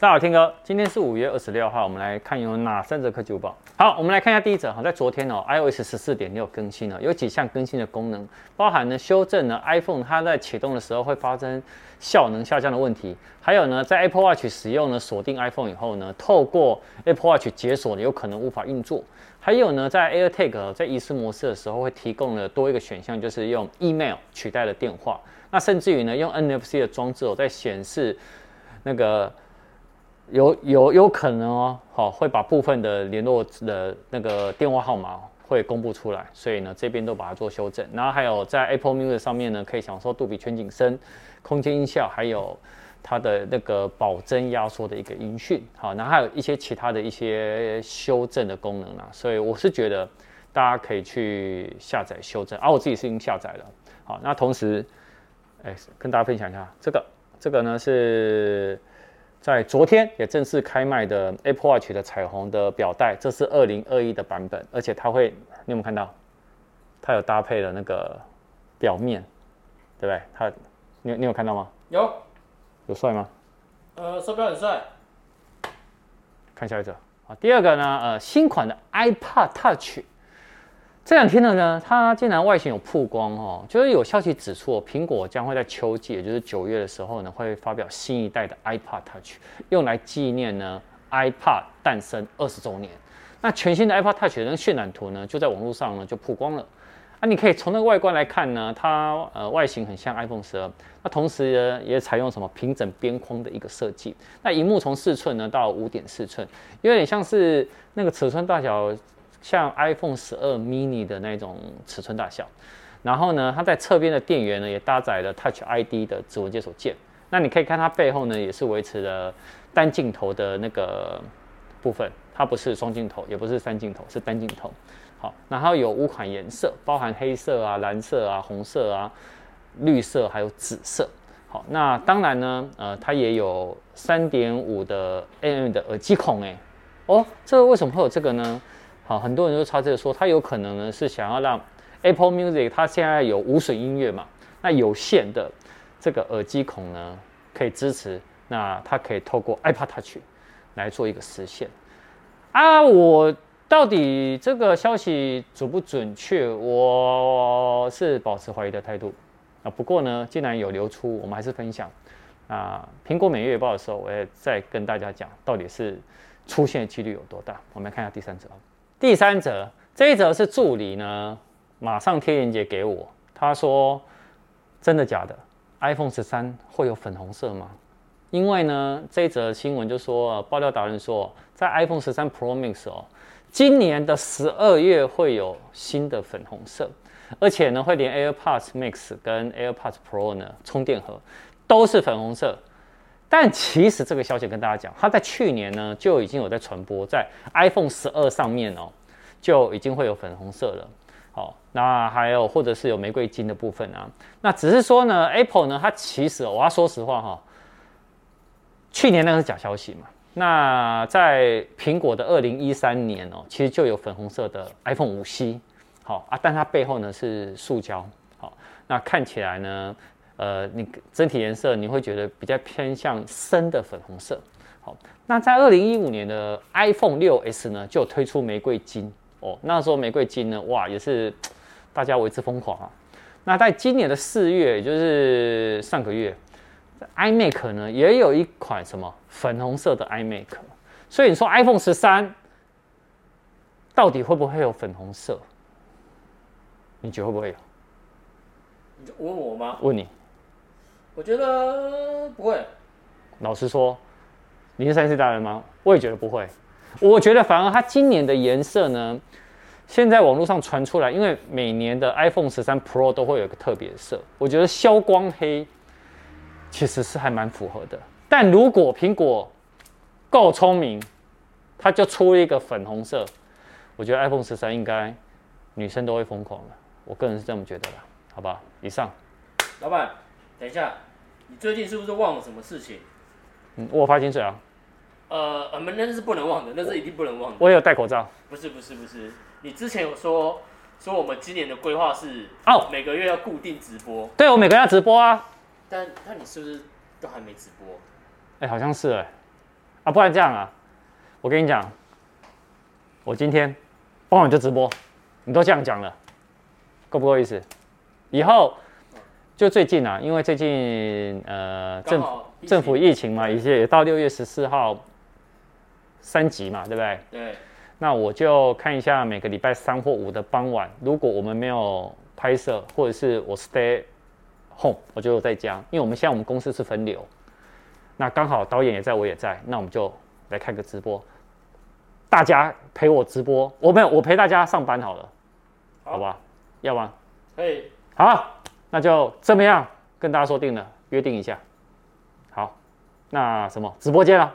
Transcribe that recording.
大家好，天哥，今天是五月二十六号，我们来看有哪三则科技报。好，我们来看一下第一则。好，在昨天哦，iOS 十四点六更新了，有几项更新的功能，包含呢修正了 iPhone 它在启动的时候会发生效能下降的问题，还有呢在 Apple Watch 使用呢锁定 iPhone 以后呢，透过 Apple Watch 解锁呢有可能无法运作，还有呢在 AirTag 在遗失模式的时候会提供了多一个选项，就是用 email 取代了电话，那甚至于呢用 NFC 的装置哦在显示那个。有有有可能哦，好，会把部分的联络的那个电话号码会公布出来，所以呢，这边都把它做修正。然后还有在 Apple Music 上面呢，可以享受杜比全景声、空间音效，还有它的那个保真压缩的一个音讯。好，然后还有一些其他的一些修正的功能啊，所以我是觉得大家可以去下载修正。啊，我自己是已经下载了。好，那同时，哎，跟大家分享一下这个，这个呢是。在昨天也正式开卖的 Apple Watch 的彩虹的表带，这是二零二一的版本，而且它会，你有没有看到？它有搭配了那个表面，对不对？它，你你有看到吗？有，有帅吗？呃，手表很帅。看下一个啊，第二个呢，呃，新款的 iPad Touch。这两天的呢，它竟然外形有曝光哦，就是有消息指出，苹果将会在秋季，也就是九月的时候呢，会发表新一代的 iPod Touch，用来纪念呢 iPod 诞生二十周年。那全新的 iPod Touch 的那渲染图呢，就在网络上呢就曝光了。啊，你可以从那个外观来看呢，它呃外形很像 iPhone 十二，那同时呢也采用什么平整边框的一个设计。那荧幕从四寸呢到五点四寸，有点像是那个尺寸大小。像 iPhone 十二 mini 的那种尺寸大小，然后呢，它在侧边的电源呢也搭载了 Touch ID 的指纹解锁键。那你可以看它背后呢也是维持了单镜头的那个部分，它不是双镜头，也不是三镜头，是单镜头。好，然后有五款颜色，包含黑色啊、蓝色啊、红色啊、绿色还有紫色。好，那当然呢，呃，它也有三点五的 mm 的耳机孔诶。哦，这个为什么会有这个呢？好，很多人都猜测说，它有可能呢是想要让 Apple Music 它现在有无损音乐嘛？那有线的这个耳机孔呢可以支持，那它可以透过 iPod Touch 来做一个实现啊。我到底这个消息准不准确？我是保持怀疑的态度啊。不过呢，既然有流出，我们还是分享啊。苹果每月报的时候，我也再跟大家讲，到底是出现几率有多大。我们来看一下第三则。第三则，这一则是助理呢，马上贴链接给我。他说：“真的假的？iPhone 十三会有粉红色吗？”因为呢，这一则新闻就说，爆料达人说，在 iPhone 十三 Pro Max 哦，今年的十二月会有新的粉红色，而且呢，会连 AirPods Max 跟 AirPods Pro 呢充电盒都是粉红色。但其实这个消息跟大家讲，它在去年呢就已经有在传播，在 iPhone 十二上面哦，就已经会有粉红色了。好，那还有或者是有玫瑰金的部分啊。那只是说呢，Apple 呢，它其实我要说实话哈，去年那个是假消息嘛。那在苹果的二零一三年哦，其实就有粉红色的 iPhone 五 C。好啊，但它背后呢是塑胶。好，那看起来呢。呃，你整体颜色你会觉得比较偏向深的粉红色。好，那在二零一五年的 iPhone 六 S 呢，就推出玫瑰金哦。那时候玫瑰金呢，哇，也是大家为之疯狂啊。那在今年的四月，也就是上个月，iMac 呢也有一款什么粉红色的 iMac。所以你说 iPhone 十三到底会不会有粉红色？你觉得会不会有？你问我吗？问你。我觉得不会。老实说，你是三 C 达人吗？我也觉得不会。我觉得反而它今年的颜色呢，现在网络上传出来，因为每年的 iPhone 十三 Pro 都会有一个特别色，我觉得消光黑其实是还蛮符合的。但如果苹果够聪明，它就出了一个粉红色，我觉得 iPhone 十三应该女生都会疯狂了。我个人是这么觉得的，好吧？以上，老板，等一下。你最近是不是忘了什么事情？嗯，我发薪水啊。呃，我们那是不能忘的，那是一定不能忘的。我也有戴口罩。不是不是不是，你之前有说说我们今年的规划是哦，每个月要固定直播。对，我每个月要直播啊。但但你是不是都还没直播？哎、欸，好像是哎、欸。啊，不然这样啊，我跟你讲，我今天傍晚就直播，你都这样讲了，够不够意思？以后就最近啊，因为最近呃政府政府疫情嘛，已经也到六月十四号三级嘛，对不对？对。那我就看一下每个礼拜三或五的傍晚，如果我们没有拍摄，或者是我 stay home，我就在家，因为我们现在我们公司是分流，那刚好导演也在，我也在，那我们就来看个直播，大家陪我直播，我没有，我陪大家上班好了，好，好吧？要吗？可以。好，那就这么样跟大家说定了，约定一下。好，那什么直播间了。